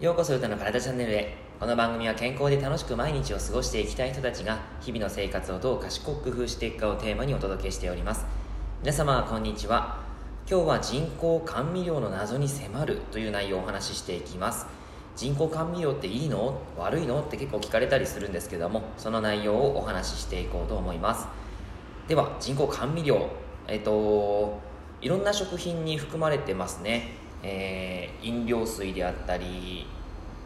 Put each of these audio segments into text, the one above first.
ようこそ歌の体チャンネルへ。この番組は健康で楽しく毎日を過ごしていきたい人たちが日々の生活をどう賢く工夫していくかをテーマにお届けしております。皆様こんにちは。今日は人工甘味料の謎に迫るという内容をお話ししていきます。人工甘味料っていいの？悪いの？って結構聞かれたりするんですけどもその内容をお話ししていこうと思います。では人工甘味料。えっ、といろんな食品に含まれてますね、えー、飲料水であったり、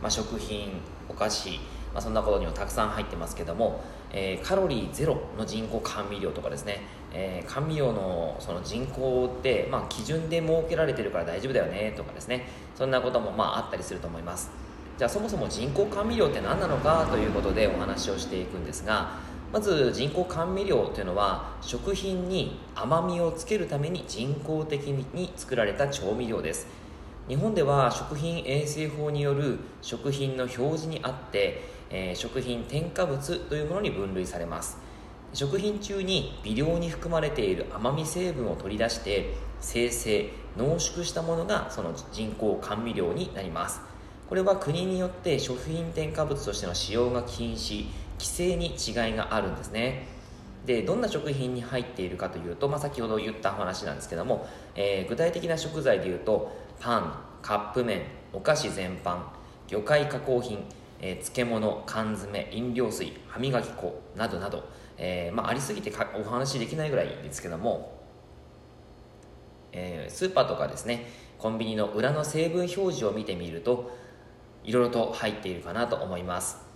まあ、食品お菓子、まあ、そんなことにもたくさん入ってますけども、えー、カロリーゼロの人工甘味料とかですね、えー、甘味料のその人工って、まあ、基準で設けられてるから大丈夫だよねとかですね。そんなこともまああったりすると思います。じゃあそもそも人工甘味料って何なのかということでお話をしていくんですがまず人工甘味料というのは食品に甘みをつけるために人工的に作られた調味料です。日本では食品衛生法による食品の表示にあって、えー、食品添加物というものに分類されます。食品中に微量に含まれている甘み成分を取り出して生成濃縮したものがその人工甘味料になります。これは国によって食品添加物としての使用が禁止。規制に違いがあるんですね。でどんな食品に入っているかというと、まあ、先ほど言った話なんですけども、えー、具体的な食材でいうとパンカップ麺お菓子全般魚介加工品、えー、漬物缶詰飲料水歯磨き粉などなど、えー、まあ、ありすぎてお話しできないぐらいですけども、えスーパーとかですねコンビニの裏の成分表示を見てみるといろいろと入っているかなと思います。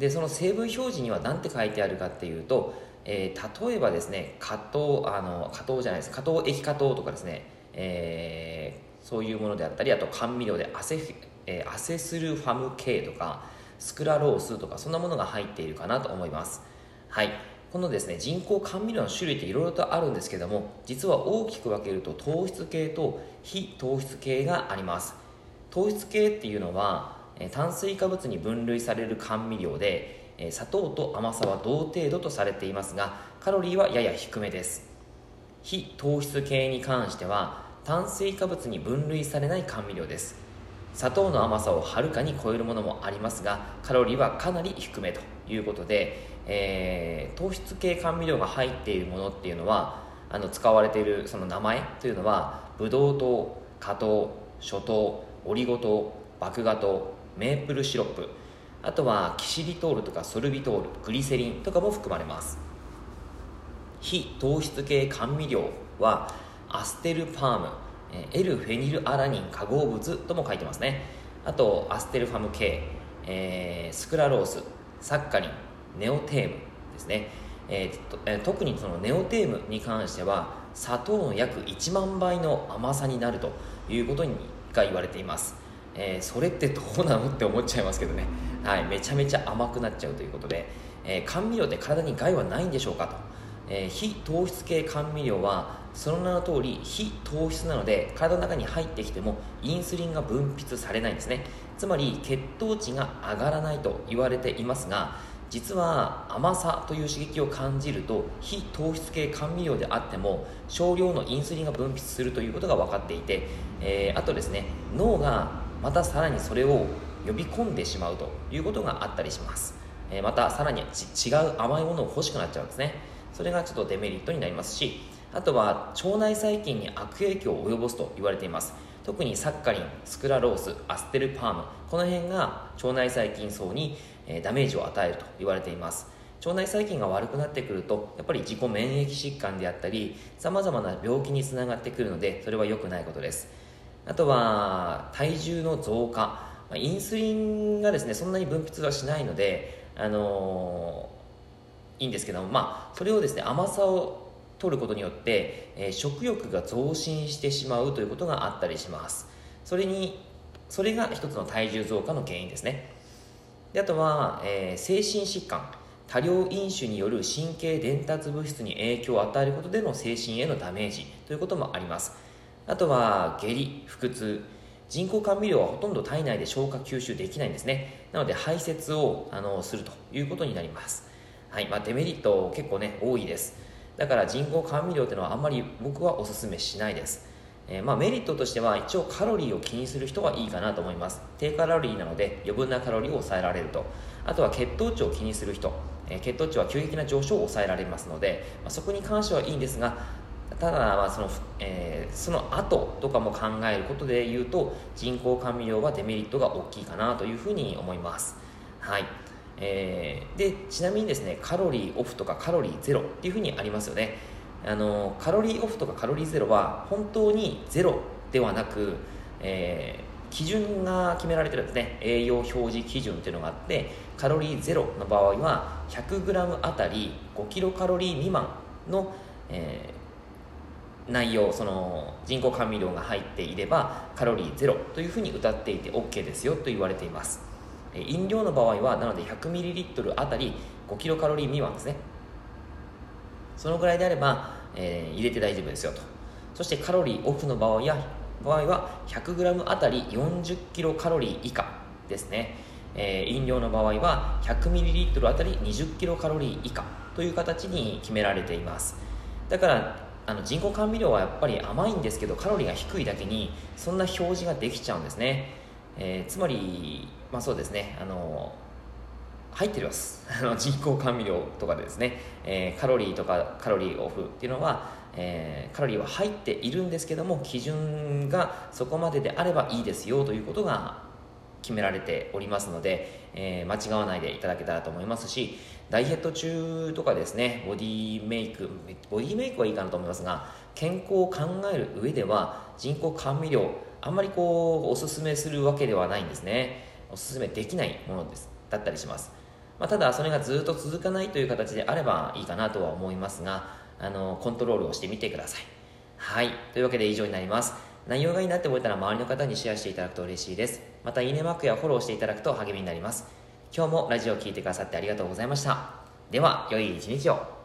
でその成分表示には何て書いてあるかっていうと、えー、例えばですね加糖あの加糖じゃないです。加糖液加糖とかですね、えー、そういうものであったりあと甘味料でアセ,、えー、アセスルファム系とかスクラロースとかそんなものが入っているかなと思います。はい。このですね人工甘味料の種類っていろいろとあるんですけども実は大きく分けると糖質系と非糖質系があります。糖質系っていうのは炭水化物に分類される甘味料で砂糖と甘さは同程度とされていますがカロリーはやや低めです。非糖質系に関しては炭水化物に分類されない甘味料です。砂糖の甘さをはるかに超えるものもありますがカロリーはかなり低めということで、えー、糖質系甘味料が入っているものっていうのはあの使われているその名前というのはブドウ糖果糖諸糖オリゴ糖麦芽糖メープルシロップ。あとはキシリトールとかソルビトールグリセリンとかも含まれます。非糖質系甘味料はアステルパーム L フェニルアラニン化合物とも書いてますね。あとアステルファム系、えー、スクラロースサッカリンネオテームですね、えー、特にそのネオテームに関しては砂糖の約1万倍の甘さになるということにが言われています。えー、それってどうなのって思っちゃいますけどね、はい、めちゃめちゃ甘くなっちゃうということで、えー、甘味料って体に害はないんでしょうかと、えー、非糖質系甘味料はその名の通り非糖質なので体の中に入ってきてもインスリンが分泌されないんですね。つまり血糖値が上がらないと言われていますが実は甘さという刺激を感じると非糖質系甘味料であっても少量のインスリンが分泌するということが分かっていて、えー、あとですね脳がまたさらにそれを呼び込んでしまうということがあったりします、え、またさらに違う甘いものを欲しくなっちゃうんですね。それがちょっとデメリットになりますしあとは腸内細菌に悪影響を及ぼすと言われています。特にサッカリンスクラロースアステルパームこの辺が腸内細菌層にダメージを与えると言われています。腸内細菌が悪くなってくるとやっぱり自己免疫疾患であったりさまざまな病気につながってくるのでそれは良くないことです。あとは体重の増加。インスリンがですねそんなに分泌はしないので、あのー、いいんですけども、まあ、それをですね甘さを取ることによって、えー、食欲が増進してしまうということがあったりします。それにそれが一つの体重増加の原因ですね。であとは、えー、精神疾患。多量飲酒による神経伝達物質に影響を与えることでの精神へのダメージということもあります。あとは下痢腹痛。人工甘味料はほとんど体内で消化吸収できないんですね。なので排泄をあのするということになります。はい。まあ、デメリット結構ね多いです。だから人工甘味料っていうのはあんまり僕はおすすめしないです。えー、まあ、メリットとしては一応カロリーを気にする人はいいかなと思います。低カロリーなので余分なカロリーを抑えられると。あとは血糖値を気にする人、えー、血糖値は急激な上昇を抑えられますので、まあ、そこに関してはいいんですがただ、まあそのえー、その後とかも考えることで言うと人工甘味料はデメリットが大きいかなというふうに思います。はい。えー、でちなみにですねカロリーオフとかカロリーゼロっていうふうにありますよね。あのカロリーオフとかカロリーゼロは本当にゼロではなく、えー、基準が決められてるんですね。栄養表示基準っていうのがあってカロリーゼロの場合は 100g あたり5キロカロリー未満の、えー、内容その人工甘味料が入っていればカロリーゼロというふうに歌っていて OK ですよと言われています。飲料の場合はなので 100ml あたり5キロカロリー未満ですね。そのぐらいであれば、えー、入れて大丈夫ですよと。そしてカロリーオフの場合や場合は 100g あたり40キロカロリー以下ですね、えー、飲料の場合は 100ml あたり20キロカロリー以下という形に決められています。だからあの人工甘味料はやっぱり甘いんですけどカロリーが低いだけにそんな表示ができちゃうんですね、えー、つまりまあそうですね。あの入ってます。人工甘味料とかでですね、えー、カロリーとかカロリーオフっていうのは、えー、カロリーは入っているんですけども基準がそこまでであればいいですよということが決められておりますので、えー、間違わないでいただけたらと思いますしダイエット中とかですねボディメイクボディメイクはいいかなと思いますが健康を考える上では人工甘味料あんまりこうおすすめするわけではないんですね。おすすめできないものです。だったりします。まあ、ただそれがずっと続かないという形であればいいかなとは思いますがあのコントロールをしてみてください。はい。というわけで以上になります。内容がいいなって思えたら周りの方にシェアしていただくと嬉しいです。またいいねマークやフォローしていただくと励みになります。今日もラジオを聴いてくださってありがとうございました。では良い一日を。